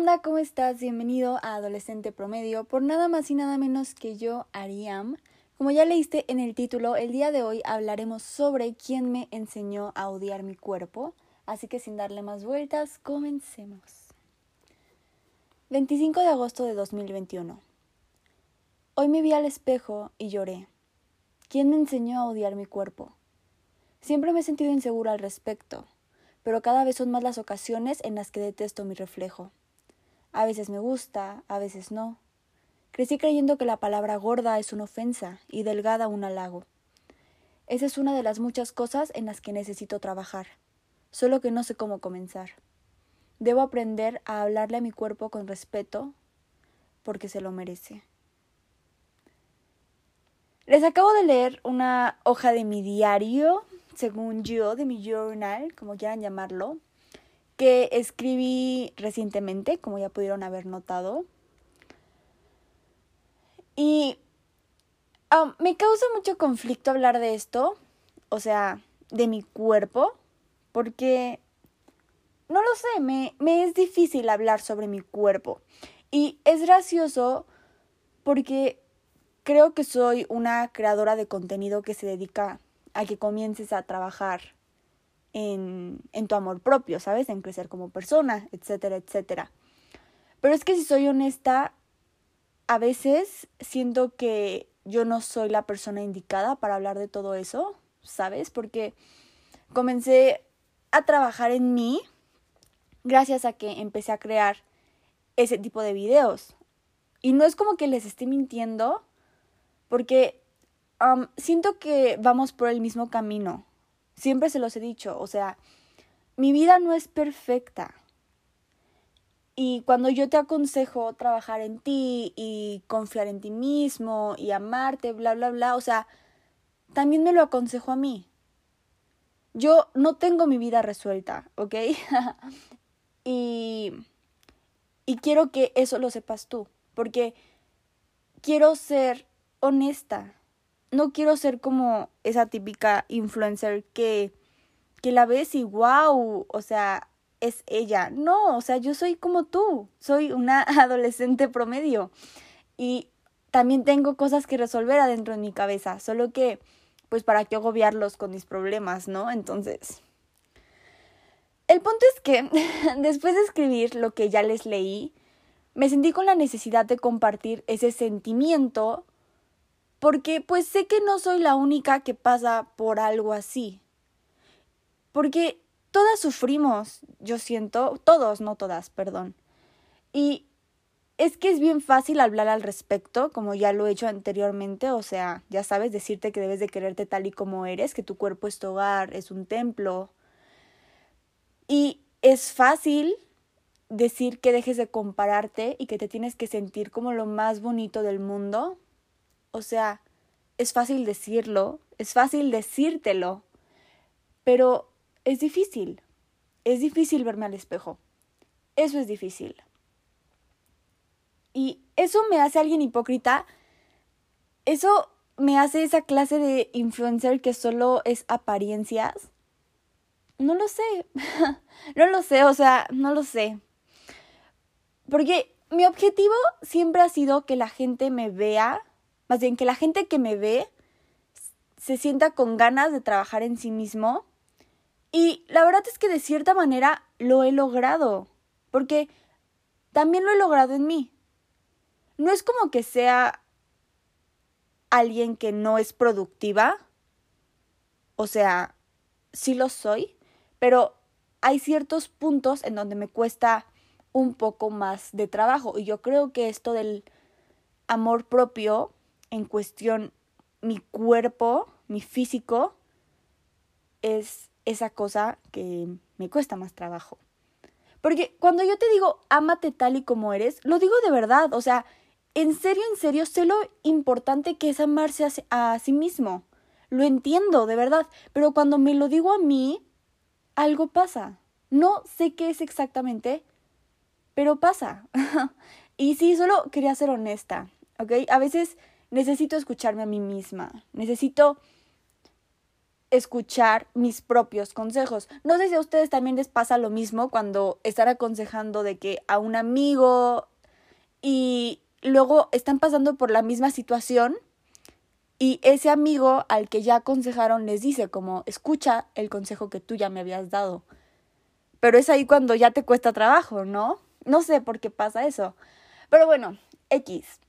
onda? ¿Cómo estás? Bienvenido a Adolescente Promedio por nada más y nada menos que yo, Ariam. Como ya leíste en el título, el día de hoy hablaremos sobre quién me enseñó a odiar mi cuerpo, así que sin darle más vueltas, comencemos. 25 de agosto de 2021. Hoy me vi al espejo y lloré. ¿Quién me enseñó a odiar mi cuerpo? Siempre me he sentido insegura al respecto pero cada vez son más las ocasiones en las que detesto mi reflejo. A veces me gusta, a veces no. Crecí creyendo que la palabra gorda es una ofensa y delgada un halago. Esa es una de las muchas cosas en las que necesito trabajar, solo que no sé cómo comenzar. Debo aprender a hablarle a mi cuerpo con respeto, porque se lo merece. Les acabo de leer una hoja de mi diario según yo, de mi journal, como quieran llamarlo, que escribí recientemente, como ya pudieron haber notado. Y um, me causa mucho conflicto hablar de esto, o sea, de mi cuerpo, porque, no lo sé, me, me es difícil hablar sobre mi cuerpo. Y es gracioso porque creo que soy una creadora de contenido que se dedica a que comiences a trabajar en, en tu amor propio, ¿sabes? En crecer como persona, etcétera, etcétera. Pero es que si soy honesta, a veces siento que yo no soy la persona indicada para hablar de todo eso, ¿sabes? Porque comencé a trabajar en mí gracias a que empecé a crear ese tipo de videos. Y no es como que les esté mintiendo, porque siento que vamos por el mismo camino. Siempre se los he dicho, o sea, mi vida no es perfecta. Y cuando yo te aconsejo trabajar en ti y confiar en ti mismo y amarte, bla, bla, bla, o sea, también me lo aconsejo a mí. Yo no tengo mi vida resuelta, ¿ok? y, y quiero que eso lo sepas tú, porque quiero ser honesta no quiero ser como esa típica influencer que, que la ves y wow, o sea, es ella. No, o sea, yo soy como tú, soy una adolescente promedio y también tengo cosas que resolver adentro de mi cabeza, solo que, pues, ¿para qué agobiarlos con mis problemas, no? Entonces... El punto es que, después de escribir lo que ya les leí, me sentí con la necesidad de compartir ese sentimiento porque pues sé que no soy la única que pasa por algo así. Porque todas sufrimos, yo siento, todos, no todas, perdón. Y es que es bien fácil hablar al respecto, como ya lo he hecho anteriormente, o sea, ya sabes, decirte que debes de quererte tal y como eres, que tu cuerpo es tu hogar, es un templo. Y es fácil decir que dejes de compararte y que te tienes que sentir como lo más bonito del mundo, o sea, es fácil decirlo, es fácil decírtelo, pero es difícil. Es difícil verme al espejo. Eso es difícil. Y eso me hace alguien hipócrita. Eso me hace esa clase de influencer que solo es apariencias. No lo sé. no lo sé, o sea, no lo sé. Porque mi objetivo siempre ha sido que la gente me vea más bien que la gente que me ve se sienta con ganas de trabajar en sí mismo. Y la verdad es que de cierta manera lo he logrado, porque también lo he logrado en mí. No es como que sea alguien que no es productiva, o sea, sí lo soy, pero hay ciertos puntos en donde me cuesta un poco más de trabajo y yo creo que esto del amor propio en cuestión mi cuerpo, mi físico, es esa cosa que me cuesta más trabajo. Porque cuando yo te digo ámate tal y como eres, lo digo de verdad, o sea, en serio, en serio, sé lo importante que es amarse a, a sí mismo. Lo entiendo, de verdad, pero cuando me lo digo a mí, algo pasa. No sé qué es exactamente, pero pasa. y sí, solo quería ser honesta, ¿ok? A veces necesito escucharme a mí misma, necesito escuchar mis propios consejos. No sé si a ustedes también les pasa lo mismo cuando están aconsejando de que a un amigo y luego están pasando por la misma situación y ese amigo al que ya aconsejaron les dice como escucha el consejo que tú ya me habías dado. Pero es ahí cuando ya te cuesta trabajo, ¿no? No sé por qué pasa eso. Pero bueno, X.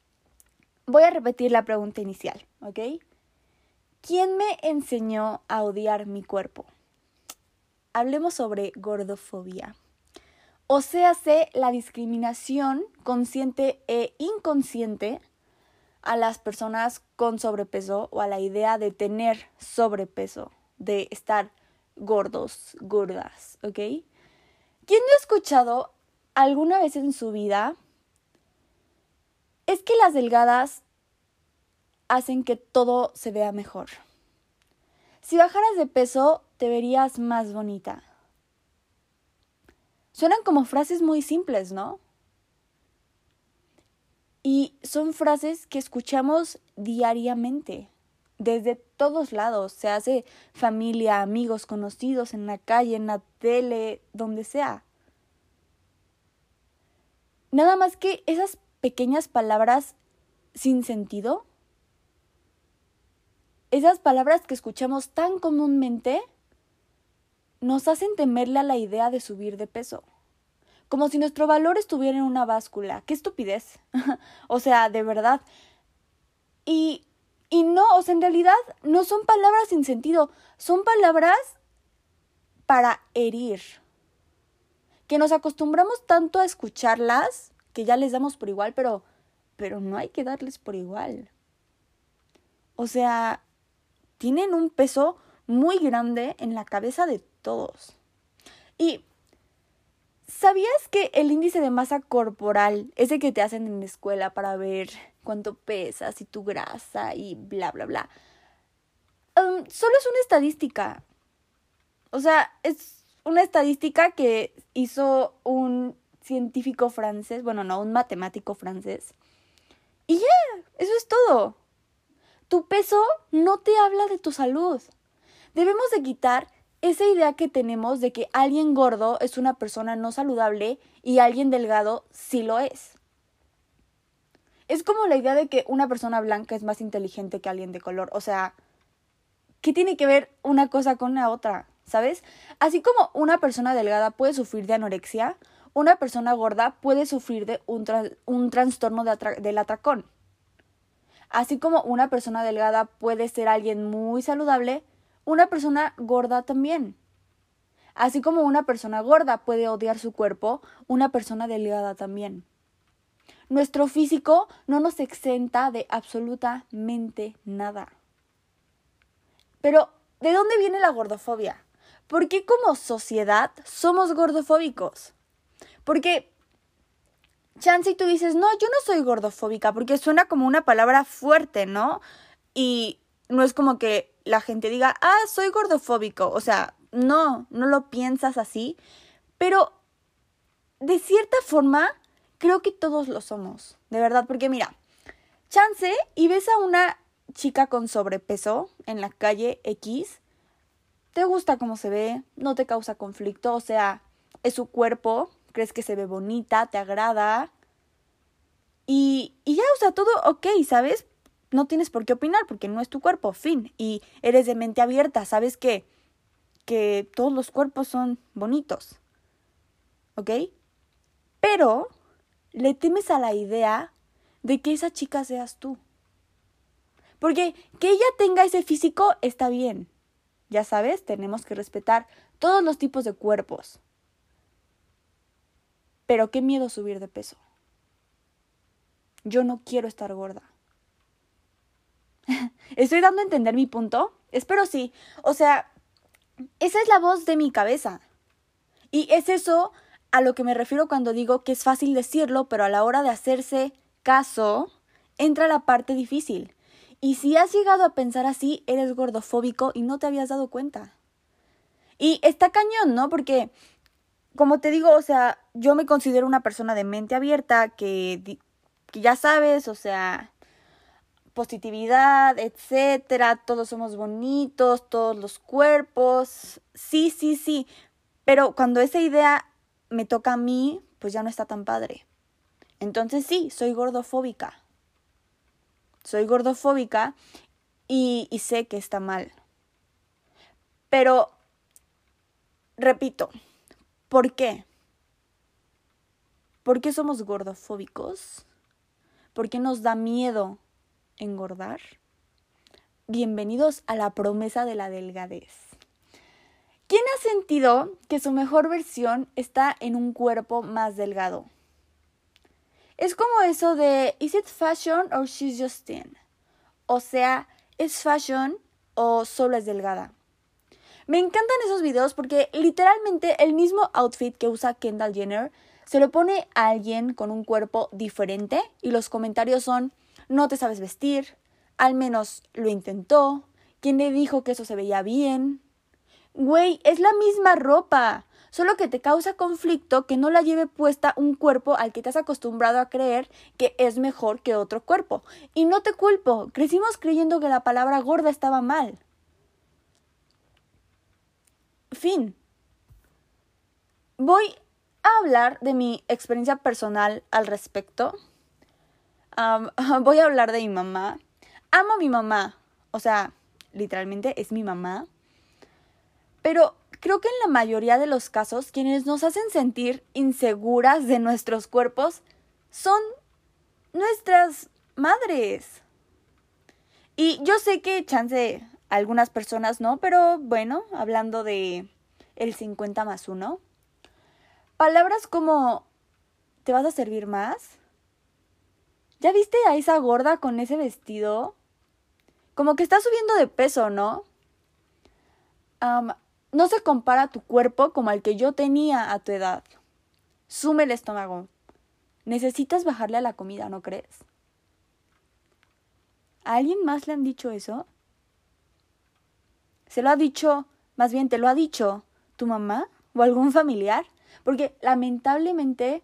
Voy a repetir la pregunta inicial, ¿ok? ¿Quién me enseñó a odiar mi cuerpo? Hablemos sobre gordofobia. O sea, la discriminación consciente e inconsciente a las personas con sobrepeso o a la idea de tener sobrepeso, de estar gordos, gordas, ¿ok? ¿Quién no ha escuchado alguna vez en su vida? Es que las delgadas hacen que todo se vea mejor. Si bajaras de peso, te verías más bonita. Suenan como frases muy simples, ¿no? Y son frases que escuchamos diariamente, desde todos lados, se hace familia, amigos, conocidos, en la calle, en la tele, donde sea. Nada más que esas pequeñas palabras sin sentido esas palabras que escuchamos tan comúnmente nos hacen temerle a la idea de subir de peso. Como si nuestro valor estuviera en una báscula. ¡Qué estupidez! o sea, de verdad. Y, y no, o sea, en realidad no son palabras sin sentido, son palabras para herir. Que nos acostumbramos tanto a escucharlas que ya les damos por igual, pero, pero no hay que darles por igual. O sea, tienen un peso muy grande en la cabeza de todos. Y ¿sabías que el índice de masa corporal, ese que te hacen en la escuela para ver cuánto pesas y tu grasa y bla, bla, bla, um, solo es una estadística? O sea, es una estadística que hizo un científico francés, bueno, no, un matemático francés. Y ya, eso es todo. Tu peso no te habla de tu salud. Debemos de quitar esa idea que tenemos de que alguien gordo es una persona no saludable y alguien delgado sí lo es. Es como la idea de que una persona blanca es más inteligente que alguien de color. O sea, ¿qué tiene que ver una cosa con la otra? ¿Sabes? Así como una persona delgada puede sufrir de anorexia, una persona gorda puede sufrir de un, un trastorno de del atracón. Así como una persona delgada puede ser alguien muy saludable, una persona gorda también. Así como una persona gorda puede odiar su cuerpo, una persona delgada también. Nuestro físico no nos exenta de absolutamente nada. Pero, ¿de dónde viene la gordofobia? ¿Por qué como sociedad somos gordofóbicos? Porque chance y tú dices, no, yo no soy gordofóbica, porque suena como una palabra fuerte, ¿no? Y no es como que la gente diga, ah, soy gordofóbico. O sea, no, no lo piensas así. Pero, de cierta forma, creo que todos lo somos. De verdad, porque mira, chance y ves a una chica con sobrepeso en la calle X, te gusta cómo se ve, no te causa conflicto, o sea, es su cuerpo, crees que se ve bonita, te agrada. Y, y ya, o sea, todo ok, ¿sabes? No tienes por qué opinar porque no es tu cuerpo, fin. Y eres de mente abierta, sabes que, que todos los cuerpos son bonitos. ¿Ok? Pero le temes a la idea de que esa chica seas tú. Porque que ella tenga ese físico está bien. Ya sabes, tenemos que respetar todos los tipos de cuerpos. Pero qué miedo subir de peso. Yo no quiero estar gorda. ¿Estoy dando a entender mi punto? Espero sí. O sea, esa es la voz de mi cabeza. Y es eso a lo que me refiero cuando digo que es fácil decirlo, pero a la hora de hacerse caso, entra la parte difícil. Y si has llegado a pensar así, eres gordofóbico y no te habías dado cuenta. Y está cañón, ¿no? Porque como te digo, o sea, yo me considero una persona de mente abierta, que, que ya sabes, o sea, positividad, etcétera, todos somos bonitos, todos los cuerpos. Sí, sí, sí. Pero cuando esa idea me toca a mí, pues ya no está tan padre. Entonces sí, soy gordofóbica. Soy gordofóbica y, y sé que está mal. Pero, repito, ¿por qué? ¿Por qué somos gordofóbicos? ¿Por qué nos da miedo engordar? Bienvenidos a la promesa de la delgadez. ¿Quién ha sentido que su mejor versión está en un cuerpo más delgado? Es como eso de ¿Is it fashion or she's just thin? O sea, ¿es fashion o solo es delgada? Me encantan esos videos porque literalmente el mismo outfit que usa Kendall Jenner se lo pone a alguien con un cuerpo diferente y los comentarios son no te sabes vestir, al menos lo intentó, ¿quién le dijo que eso se veía bien? Güey, es la misma ropa, solo que te causa conflicto que no la lleve puesta un cuerpo al que te has acostumbrado a creer que es mejor que otro cuerpo. Y no te culpo, crecimos creyendo que la palabra gorda estaba mal. Fin. Voy a hablar de mi experiencia personal al respecto. voy a hablar de mi mamá. Amo a mi mamá. O sea, literalmente es mi mamá. Pero creo que en la mayoría de los casos quienes nos hacen sentir inseguras de nuestros cuerpos son nuestras madres. Y yo sé que chance algunas personas no, pero bueno, hablando de el 50 más 1, palabras como ¿te vas a servir más? ¿Ya viste a esa gorda con ese vestido? Como que está subiendo de peso, ¿no? no se compara tu cuerpo como al que yo tenía a tu edad. Sume el estómago. Necesitas bajarle a la comida, ¿no crees? ¿A alguien más le han dicho eso? ¿Se lo ha dicho, más bien te lo ha dicho tu mamá o algún familiar? Porque lamentablemente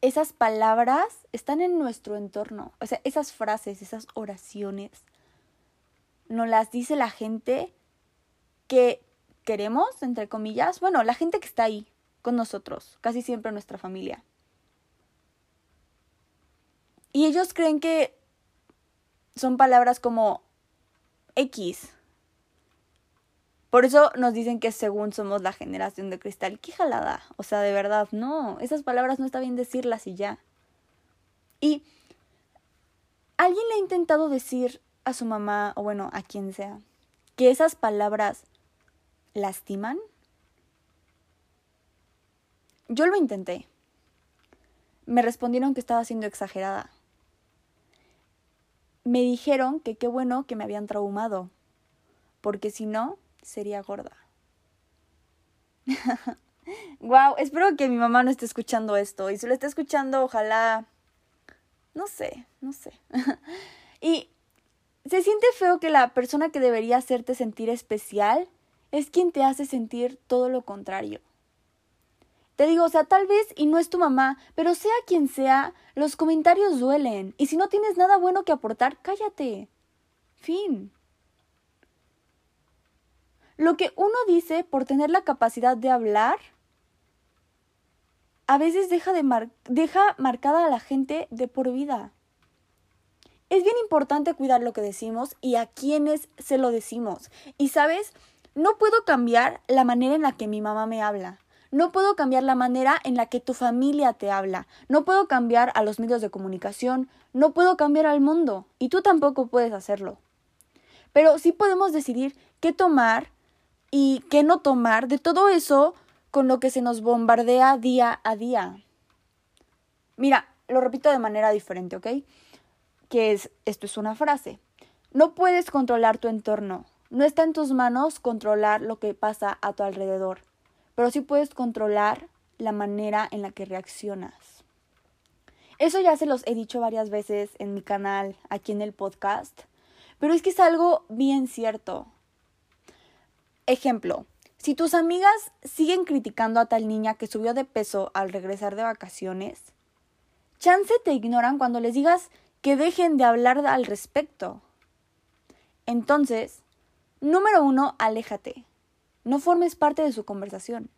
esas palabras están en nuestro entorno. O sea, esas frases, esas oraciones, nos las dice la gente que queremos, entre comillas. Bueno, la gente que está ahí con nosotros, casi siempre nuestra familia. Y ellos creen que son palabras como X, por eso nos dicen que según somos la generación de cristal. ¡Qué jalada! O sea, de verdad, no. Esas palabras no está bien decirlas y ya. Y alguien le ha intentado decir a su mamá, o bueno, a quien sea, que esas palabras lastiman. Yo lo intenté. Me respondieron que estaba siendo exagerada. Me dijeron que qué bueno que me habían traumado, porque si no, sería gorda. wow, espero que mi mamá no esté escuchando esto. Y si lo está escuchando, ojalá. No sé, no sé. y se siente feo que la persona que debería hacerte sentir especial es quien te hace sentir todo lo contrario. Te digo, o sea, tal vez y no es tu mamá, pero sea quien sea, los comentarios duelen. Y si no tienes nada bueno que aportar, cállate. Fin. Lo que uno dice por tener la capacidad de hablar, a veces deja, de deja marcada a la gente de por vida. Es bien importante cuidar lo que decimos y a quienes se lo decimos. Y sabes, no puedo cambiar la manera en la que mi mamá me habla. No puedo cambiar la manera en la que tu familia te habla. No puedo cambiar a los medios de comunicación. No puedo cambiar al mundo. Y tú tampoco puedes hacerlo. Pero sí podemos decidir qué tomar y qué no tomar de todo eso con lo que se nos bombardea día a día. Mira, lo repito de manera diferente, ¿ok? Que es, esto es una frase. No puedes controlar tu entorno. No está en tus manos controlar lo que pasa a tu alrededor, pero sí puedes controlar la manera en la que reaccionas. Eso ya se los he dicho varias veces en mi canal, aquí en el podcast, pero es que es algo bien cierto. Ejemplo, si tus amigas siguen criticando a tal niña que subió de peso al regresar de vacaciones, chance te ignoran cuando les digas que dejen de hablar al respecto. Entonces, número uno, aléjate. No formes parte de su conversación.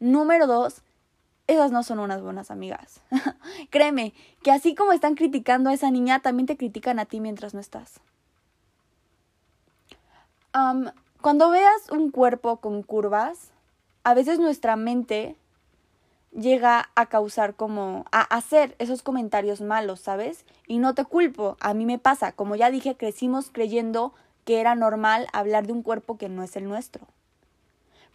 Número dos, esas no son unas buenas amigas. Créeme, que así como están criticando a esa niña, también te critican a ti mientras no estás. Cuando veas un cuerpo con curvas, a veces nuestra mente llega a causar como a hacer esos comentarios malos, ¿sabes? Y no te culpo, a mí me pasa, como ya dije, crecimos creyendo que era normal hablar de un cuerpo que no es el nuestro.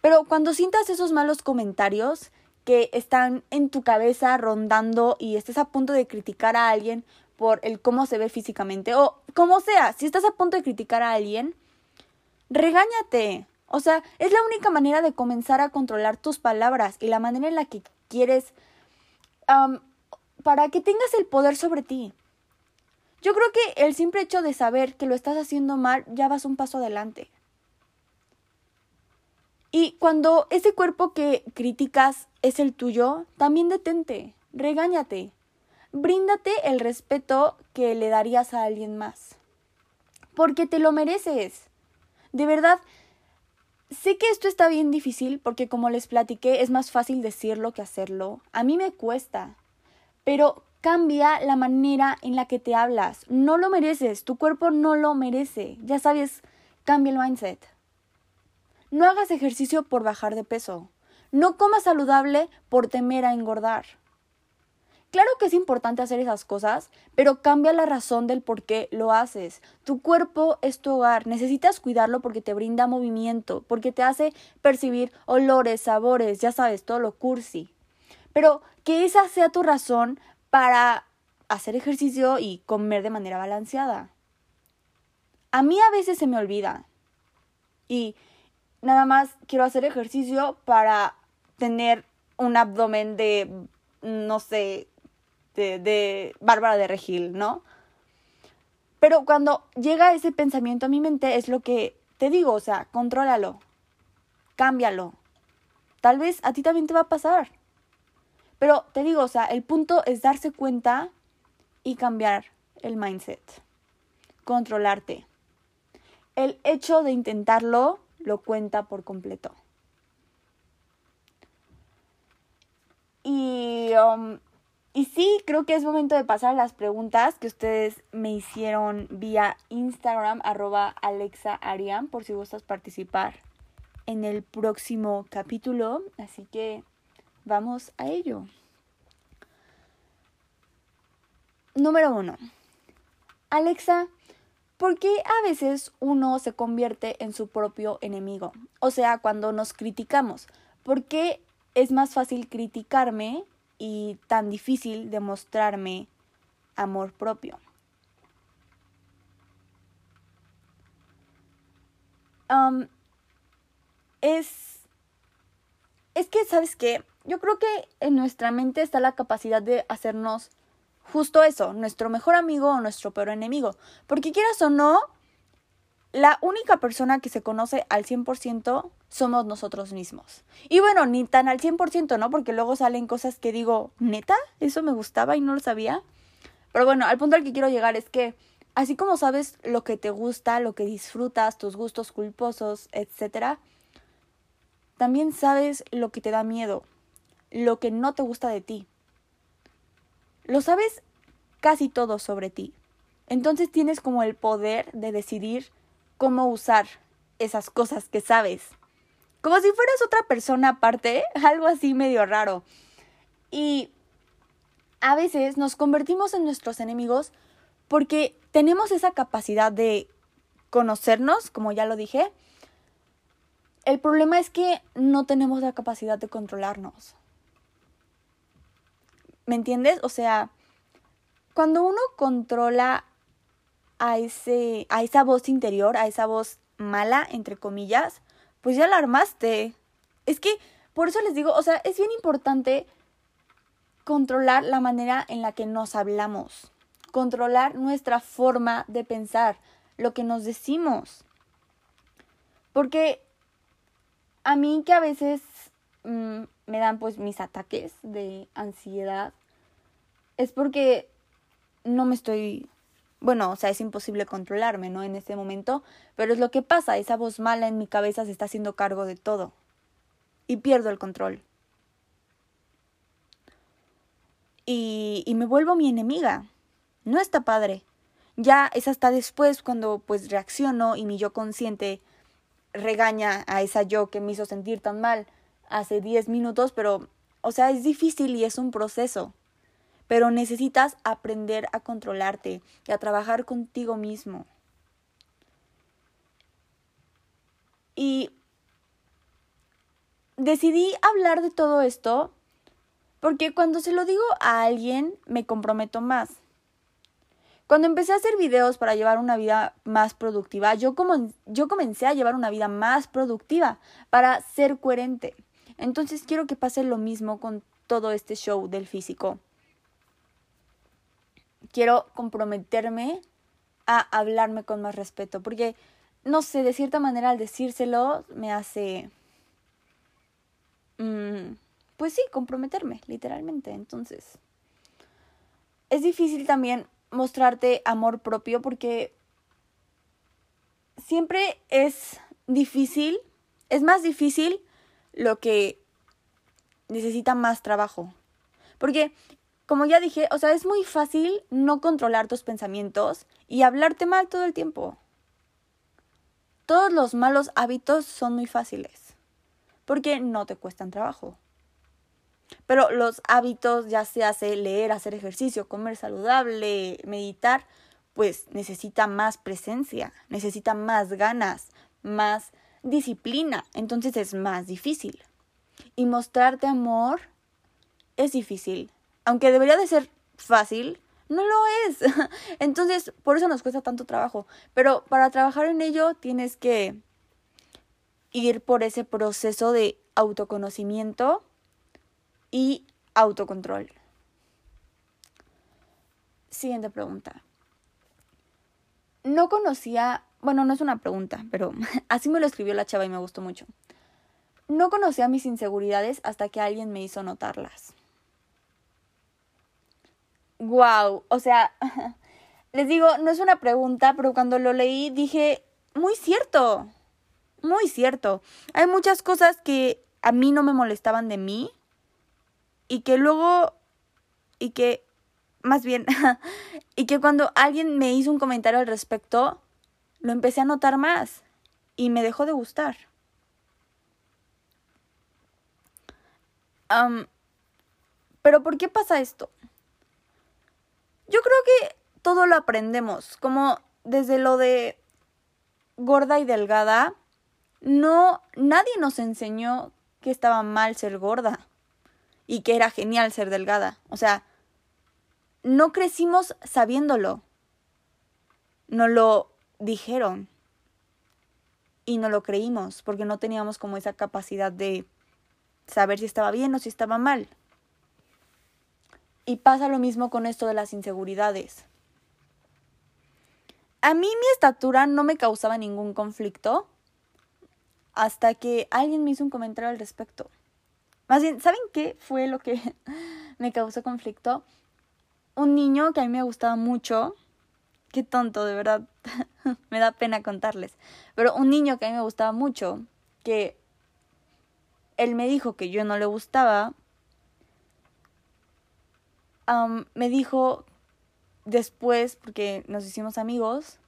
Pero cuando sientas esos malos comentarios que están en tu cabeza rondando y estés a punto de criticar a alguien por el cómo se ve físicamente o como sea, si estás a punto de criticar a alguien, regáñate. O sea, es la única manera de comenzar a controlar tus palabras y la manera en la que quieres para que tengas el poder sobre ti. Yo creo que el simple hecho de saber que lo estás haciendo mal ya vas un paso adelante. Y cuando ese cuerpo que criticas es el tuyo, también detente, regáñate, bríndate el respeto que le darías a alguien más. Porque te lo mereces. De verdad, sé que esto está bien difícil porque como les platiqué es más fácil decirlo que hacerlo. A mí me cuesta. Pero cambia la manera en la que te hablas. No lo mereces, tu cuerpo no lo merece. Ya sabes, cambia el mindset. No hagas ejercicio por bajar de peso. No comas saludable por temer a engordar. Claro que es importante hacer esas cosas, pero cambia la razón del por qué lo haces. Tu cuerpo es tu hogar, necesitas cuidarlo porque te brinda movimiento, porque te hace percibir olores, sabores, ya sabes, todo lo cursi. Pero que esa sea tu razón para hacer ejercicio y comer de manera balanceada. A mí a veces se me olvida. Y nada más quiero hacer ejercicio para tener un abdomen de, no sé, de, de Bárbara de Regil, ¿no? Pero cuando llega ese pensamiento a mi mente es lo que te digo, o sea, contrólalo, cámbialo. Tal vez a ti también te va a pasar. Pero te digo, o sea, el punto es darse cuenta y cambiar el mindset, controlarte. El hecho de intentarlo lo cuenta por completo. Y, um, y sí, creo que es momento de pasar a las preguntas que ustedes me hicieron vía Instagram, arroba Alexa por si gustas participar en el próximo capítulo. Así que vamos a ello. Número uno. Alexa, ¿Por qué a veces uno se convierte en su propio enemigo? O sea, cuando nos criticamos, ¿por qué es más fácil criticarme y tan difícil demostrarme amor propio? es. Es que, ¿sabes qué? Yo creo que en nuestra mente está la capacidad de hacernos justo eso, nuestro mejor amigo o nuestro peor enemigo. Porque quieras o no, la única persona que se conoce al 100% somos nosotros mismos. Y bueno, ni tan al 100%, ¿no? Porque luego salen cosas que digo, neta, eso me gustaba y no lo sabía. Pero bueno, al punto al que quiero llegar es que así como sabes lo que te gusta, lo que disfrutas, tus gustos culposos, etc., también sabes lo que te da miedo, lo que no te gusta de ti. Lo sabes casi todo sobre ti. Entonces tienes como el poder de decidir cómo usar esas cosas que sabes. Como si fueras otra persona aparte, algo así medio raro. Y a veces nos convertimos en nuestros enemigos porque tenemos esa capacidad de conocernos, como ya lo dije. El problema es que no tenemos la capacidad de controlarnos. ¿Me entiendes? O sea, cuando uno controla a, ese, a esa voz interior, a esa voz mala, entre comillas, pues ya la armaste. Es que, por eso les digo, o sea, es bien importante controlar la manera en la que nos hablamos, controlar nuestra forma de pensar, lo que nos decimos. Porque a mí que a veces mm, me dan pues mis ataques de ansiedad, es porque no me estoy bueno, o sea, es imposible controlarme, ¿no? En este momento, pero es lo que pasa, esa voz mala en mi cabeza se está haciendo cargo de todo y pierdo el control. Y, y me vuelvo mi enemiga. No está padre. Ya es hasta después cuando pues reacciono y mi yo consciente regaña a esa yo que me hizo sentir tan mal hace 10 minutos, pero, o sea, es difícil y es un proceso pero necesitas aprender a controlarte y a trabajar contigo mismo. Y decidí hablar de todo esto porque cuando se lo digo a alguien me comprometo más. Cuando empecé a hacer videos para llevar una vida más productiva, yo, yo comencé a llevar una vida más productiva para ser coherente. Entonces quiero que pase lo mismo con todo este show del físico quiero comprometerme a hablarme con más respeto, porque, no sé, de cierta manera al decírselo me hace, mm, pues sí, comprometerme, literalmente. Entonces, es difícil también mostrarte amor propio porque siempre es difícil, es más difícil lo que necesita más trabajo. Porque como ya dije, o sea, es muy fácil no controlar tus pensamientos y hablarte mal todo el tiempo. Todos los malos hábitos son muy fáciles, porque no te cuestan trabajo. Pero los hábitos, ya se hace leer, hacer ejercicio, comer saludable, meditar, pues necesita más presencia, necesita más ganas, más disciplina. Entonces es más difícil. Y mostrarte amor es difícil aunque debería de ser fácil, no lo es. Entonces, por eso nos cuesta tanto trabajo. Pero para trabajar en ello tienes que ir por ese proceso de autoconocimiento y autocontrol. Siguiente pregunta. No conocía, bueno, no es una pregunta, pero así me lo escribió la chava y me gustó mucho. No conocía mis inseguridades hasta que alguien me hizo notarlas wow, o sea, les digo, no es una pregunta, pero cuando lo leí dije, muy cierto, muy cierto. Hay muchas cosas que a mí no me molestaban de mí y que luego, y que, más bien, y que cuando alguien me hizo un comentario al respecto, lo empecé a notar más y me dejó de gustar. pero ¿por qué pasa esto? Yo creo que todo lo aprendemos, como desde lo de gorda y delgada, no, nadie nos enseñó que estaba mal ser gorda y que era genial ser delgada. O sea, no crecimos sabiéndolo. No lo dijeron y no lo creímos porque no teníamos como esa capacidad de saber si estaba bien o si estaba mal. Y pasa lo mismo con esto de las inseguridades. A mí mi estatura no me causaba ningún conflicto hasta que alguien me hizo un comentario al respecto. Más bien, ¿saben qué fue lo que me causó conflicto? Un niño que a mí me gustaba mucho. Qué tonto, de verdad. me da pena contarles. Pero un niño que a mí me gustaba mucho, que él me dijo que yo no le gustaba me dijo después, porque nos hicimos amigos,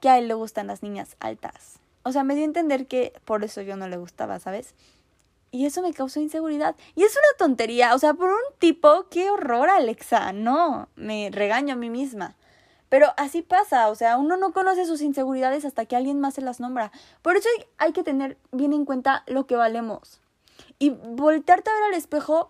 que a él le gustan las niñas altas. O sea, me dio a entender que por eso yo no le gustaba, ¿sabes? Y eso me causó inseguridad. Y es una tontería. O sea, por un tipo, qué horror, Alexa. No, me regaño a mí misma. Pero así pasa. O sea, uno no conoce sus inseguridades hasta que alguien más se las nombra. Por eso hay que tener bien en cuenta lo que valemos. Y voltearte a ver al espejo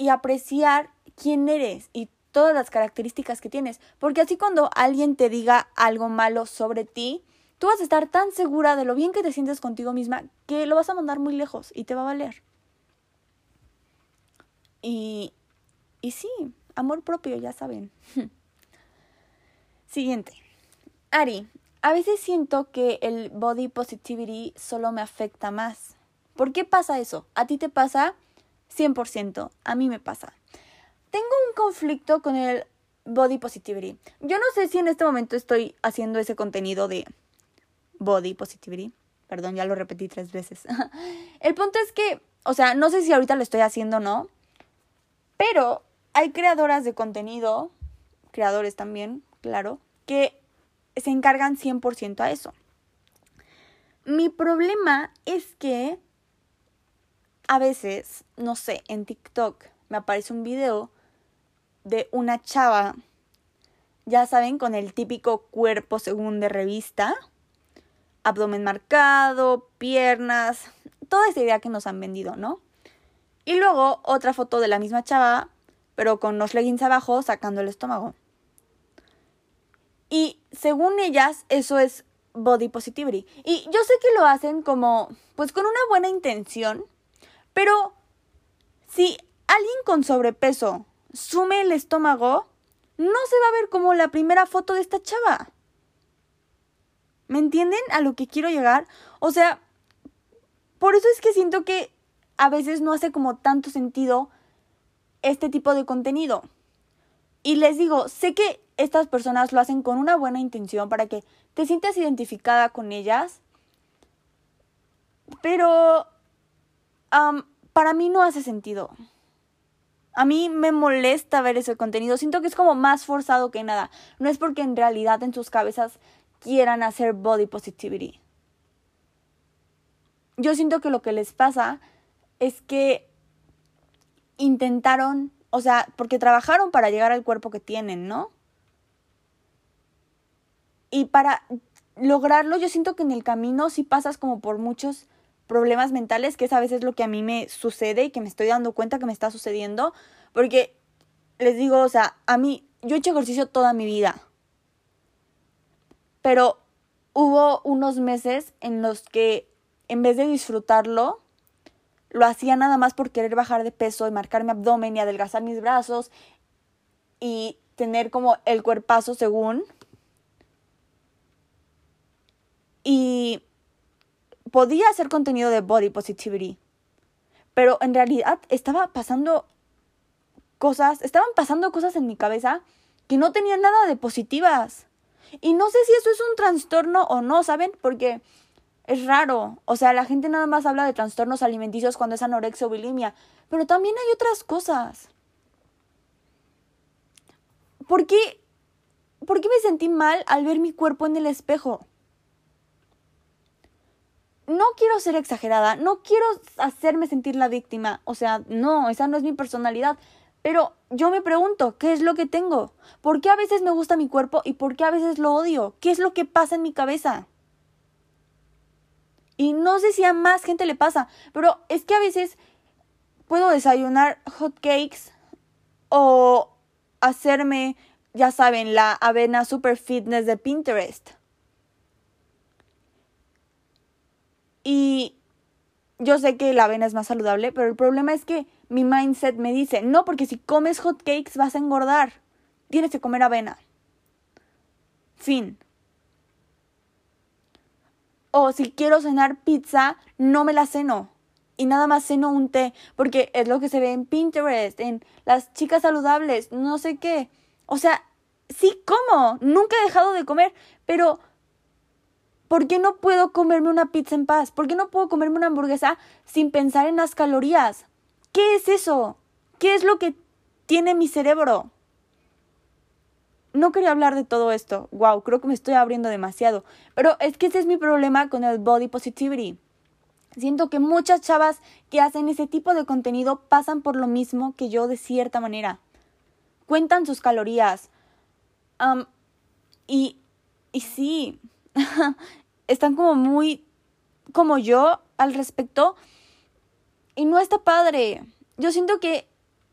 y apreciar quién eres y todas las características que tienes. Porque así cuando alguien te diga algo malo sobre ti, tú vas a estar tan segura de lo bien que te sientes contigo misma que lo vas a mandar muy lejos y te va a valer. Y, y sí, amor propio, ya saben. Siguiente. Ari, a veces siento que el body positivity solo me afecta más. ¿Por qué pasa eso? ¿A ti te pasa? 100%, a mí me pasa. Tengo un conflicto con el body positivity. Yo no sé si en este momento estoy haciendo ese contenido de body positivity. Perdón, ya lo repetí tres veces. El punto es que, o sea, no sé si ahorita lo estoy haciendo o no, pero hay creadoras de contenido, creadores también, claro, que se encargan 100% a eso. Mi problema es que a veces, no sé, en TikTok me aparece un video de una chava, ya saben, con el típico cuerpo según de revista, abdomen marcado, piernas, toda esa idea que nos han vendido, ¿no? Y luego otra foto de la misma chava, pero con los leggings abajo sacando el estómago. Y según ellas, eso es body positivity. Y yo sé que lo hacen como, pues con una buena intención, pero si alguien con sobrepeso sume el estómago, no se va a ver como la primera foto de esta chava. ¿Me entienden a lo que quiero llegar? O sea, por eso es que siento que a veces no hace como tanto sentido este tipo de contenido. Y les digo, sé que estas personas lo hacen con una buena intención para que te sientas identificada con ellas, pero para mí no hace sentido. A mí me molesta ver ese contenido. Siento que es como más forzado que nada. No es porque en realidad en sus cabezas quieran hacer body positivity. Yo siento que lo que les pasa es que intentaron, o sea, porque trabajaron para llegar al cuerpo que tienen, ¿no? Y para lograrlo, yo siento que en el camino sí pasas como por muchos problemas mentales, que es a veces lo que a mí me sucede y que me estoy dando cuenta que me está sucediendo, porque les digo, o sea, a mí, yo he hecho ejercicio toda mi vida, pero hubo unos meses en los que en vez de disfrutarlo, lo hacía nada más por querer bajar de peso y marcar mi abdomen y adelgazar mis brazos y tener como el cuerpazo según. Y podía hacer contenido de body positivity, pero en realidad estaba pasando cosas, estaban pasando cosas en mi cabeza que no tenían nada de positivas. Y no sé si eso es un trastorno o no, ¿saben? Porque es raro. O sea, la gente nada más habla de trastornos alimenticios cuando es anorexia o bulimia, pero también hay otras cosas. ¿Por qué, ¿Por qué me sentí mal al ver mi cuerpo en el espejo? No quiero ser exagerada, no quiero hacerme sentir la víctima, o sea, no, esa no es mi personalidad. Pero yo me pregunto, ¿qué es lo que tengo? ¿Por qué a veces me gusta mi cuerpo y por qué a veces lo odio? ¿Qué es lo que pasa en mi cabeza? Y no sé si a más gente le pasa, pero es que a veces puedo desayunar hot cakes o hacerme, ya saben, la avena super fitness de Pinterest. Y yo sé que la avena es más saludable, pero el problema es que mi mindset me dice, no, porque si comes hot cakes vas a engordar. Tienes que comer avena. Fin. O si quiero cenar pizza, no me la ceno. Y nada más ceno un té, porque es lo que se ve en Pinterest, en las chicas saludables, no sé qué. O sea, sí como, nunca he dejado de comer, pero ¿Por qué no puedo comerme una pizza en paz? ¿Por qué no puedo comerme una hamburguesa sin pensar en las calorías? ¿Qué es eso? ¿Qué es lo que tiene mi cerebro? No quería hablar de todo esto. Wow, creo que me estoy abriendo demasiado. Pero es que ese es mi problema con el body positivity. Siento que muchas chavas que hacen ese tipo de contenido pasan por lo mismo que yo de cierta manera. Cuentan sus calorías. y, y sí, están como muy como yo al respecto y no está padre. Yo siento que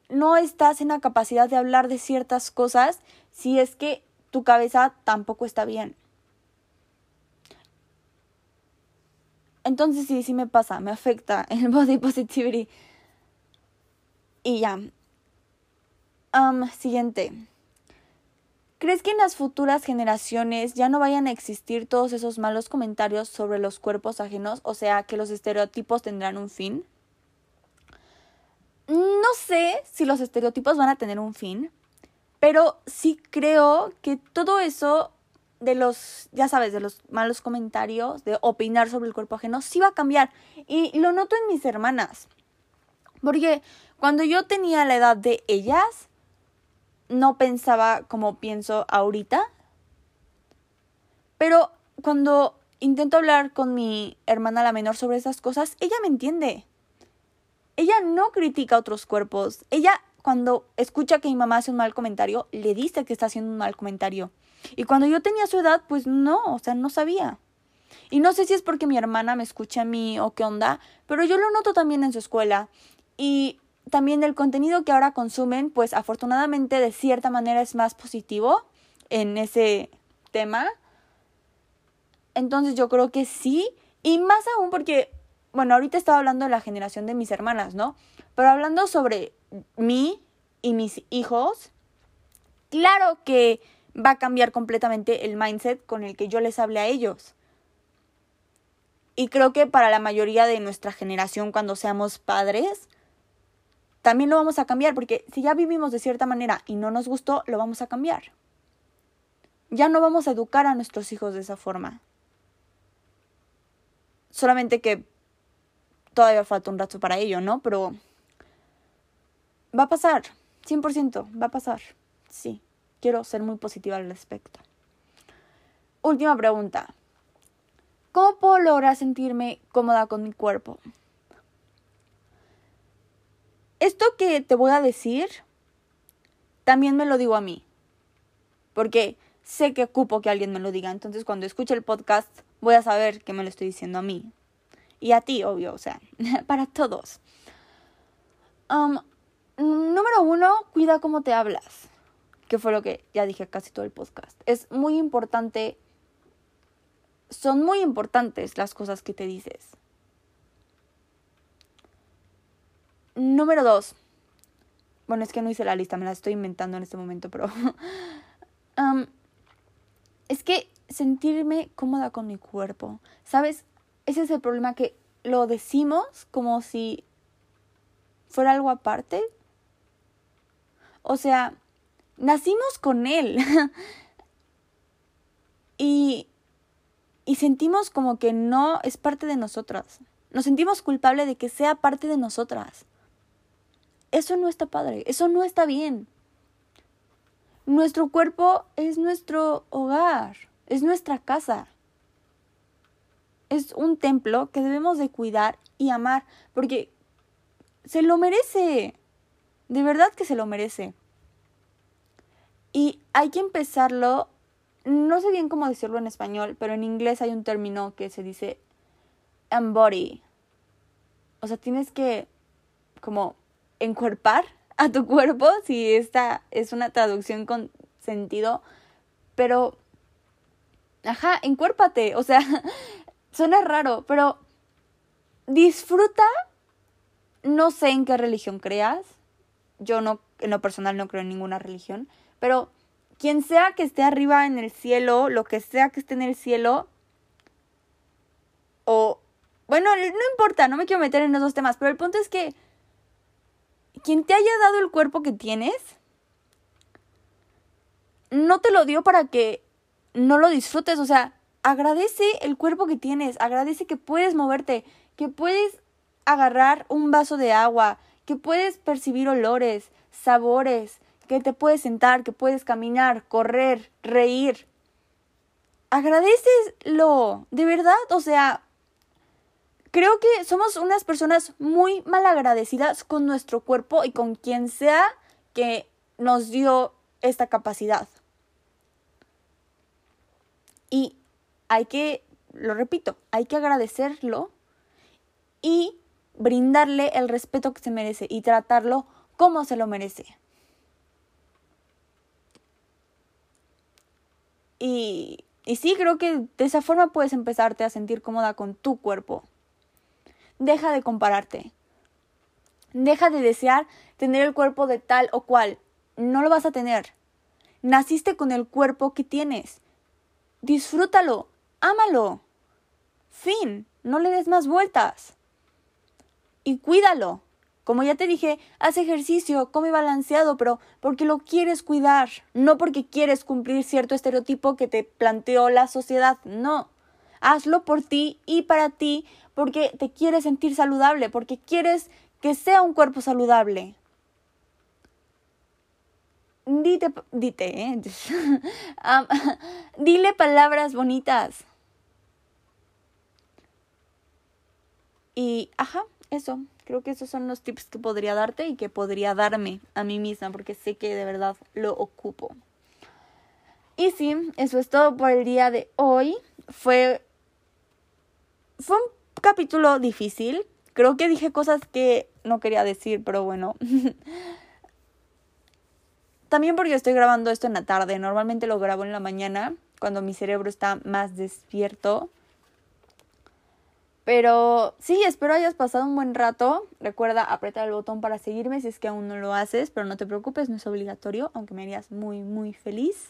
no estás en la capacidad de hablar de ciertas cosas si es que tu cabeza tampoco está bien. Entonces sí, sí me pasa, me afecta el body positivity. Y ya. Um, siguiente. ¿Crees que en las futuras generaciones ya no vayan a existir todos esos malos comentarios sobre los cuerpos ajenos? O sea, que los estereotipos tendrán un fin. No sé si los estereotipos van a tener un fin, Pero sí creo que todo eso de los, ya sabes, de los malos comentarios, de opinar sobre el cuerpo ajeno, sí va a cambiar. Y lo noto en mis hermanas. Porque cuando yo tenía la edad de ellas, no pensaba como pienso ahorita. Pero cuando intento hablar con mi hermana la menor sobre esas cosas, ella me entiende. Ella no critica otros cuerpos. Ella cuando escucha que mi mamá hace un mal comentario, le dice que está haciendo un mal comentario. Y cuando yo tenía su edad, pues no, o sea, no sabía. Y no sé si es porque mi hermana me escucha a mí o qué onda, pero yo lo noto también en su escuela. Y también el contenido que ahora consumen, pues afortunadamente de cierta manera es más positivo en ese tema. Entonces yo creo que sí. Y más aún porque, bueno, ahorita estaba hablando de la generación de mis hermanas, ¿no? Pero hablando sobre mí y mis hijos, claro que va a cambiar completamente el mindset con el que yo les hable a ellos. Y creo que para la mayoría de nuestra generación, cuando seamos padres, también lo vamos a cambiar, porque si ya vivimos de cierta manera y no nos gustó, lo vamos a cambiar. Ya no vamos a educar a nuestros hijos de esa forma. Solamente que todavía falta un rato para ello, ¿no? Pero va a pasar, 100%, va a pasar, sí. Quiero ser muy positiva al respecto. Última pregunta. ¿Cómo puedo lograr sentirme cómoda con mi cuerpo? Esto que te voy a decir, también me lo digo a mí. Porque sé que ocupo que alguien me lo diga. Entonces cuando escuche el podcast voy a saber que me lo estoy diciendo a mí. Y a ti, obvio, o sea, para todos. Um, número uno, cuida cómo te hablas que fue lo que ya dije casi todo el podcast. Es muy importante, son muy importantes las cosas que te dices. Número dos. Bueno, es que no hice la lista, me la estoy inventando en este momento, pero... es que sentirme cómoda con mi cuerpo, ¿sabes? Ese es el problema que lo decimos como si fuera algo aparte. O sea, nacimos con él. y, y sentimos como que no es parte de nosotras. Nos sentimos culpables de que sea parte de nosotras. Eso no está padre, eso no está bien. Nuestro cuerpo es nuestro hogar, es nuestra casa. Es un templo que debemos de cuidar y amar porque se lo merece. De verdad que se lo merece. Y hay que empezarlo, no sé bien cómo decirlo en español, pero en inglés hay un término que se dice embody. O sea, tienes que como encuerpar a tu cuerpo, si esta es una traducción con sentido, pero, ajá, encuérpate, o sea, suena raro, pero disfruta, no sé en qué religión creas, yo no, en lo personal no creo en ninguna religión, pero quien sea que esté arriba en el cielo, lo que sea que esté en el cielo, o, bueno, no importa, no me quiero meter en esos temas, pero el punto es que quien te haya dado el cuerpo que tienes, no te lo dio para que no lo disfrutes, o sea, agradece el cuerpo que tienes, agradece que puedes moverte, que puedes agarrar un vaso de agua, que puedes percibir olores, sabores, que te puedes sentar, que puedes caminar, correr, reír. Agradeceslo, de verdad, o sea, creo que somos unas personas muy mal agradecidas con nuestro cuerpo y con quien sea que nos dio esta capacidad. Y hay que, lo repito, hay que agradecerlo y brindarle el respeto que se merece y tratarlo como se lo merece. Y, y sí, creo que de esa forma puedes empezarte a sentir cómoda con tu cuerpo. Deja de compararte. Deja de desear tener el cuerpo de tal o cual. No lo vas a tener. Naciste con el cuerpo que tienes. Disfrútalo. Ámalo. Fin. No le des más vueltas. Y cuídalo. Como ya te dije, haz ejercicio, come balanceado, pero porque lo quieres cuidar, no porque quieres cumplir cierto estereotipo que te planteó la sociedad, no. Hazlo por ti y para ti porque te quieres sentir saludable, porque quieres que sea un cuerpo saludable. Dite, dite, ¿eh? dile palabras bonitas. Y, ajá, eso. Creo que esos son los tips que podría darte y que podría darme a mí misma, porque sé que de verdad lo ocupo. Y sí, eso es todo por el día de hoy. Fue, fue un capítulo difícil. Creo que dije cosas que no quería decir, pero bueno. También porque estoy grabando esto en la tarde. Normalmente lo grabo en la mañana, cuando mi cerebro está más despierto. Pero sí, espero hayas pasado un buen rato. Recuerda apretar el botón para seguirme si es que aún no lo haces, pero no te preocupes, no es obligatorio, aunque me harías muy, muy feliz.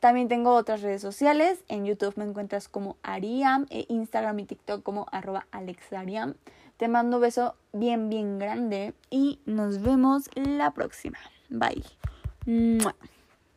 También tengo otras redes sociales. En YouTube me encuentras como Ariam, e Instagram y TikTok como arroba alexariam. Te mando un beso bien, bien grande y nos vemos la próxima. Bye.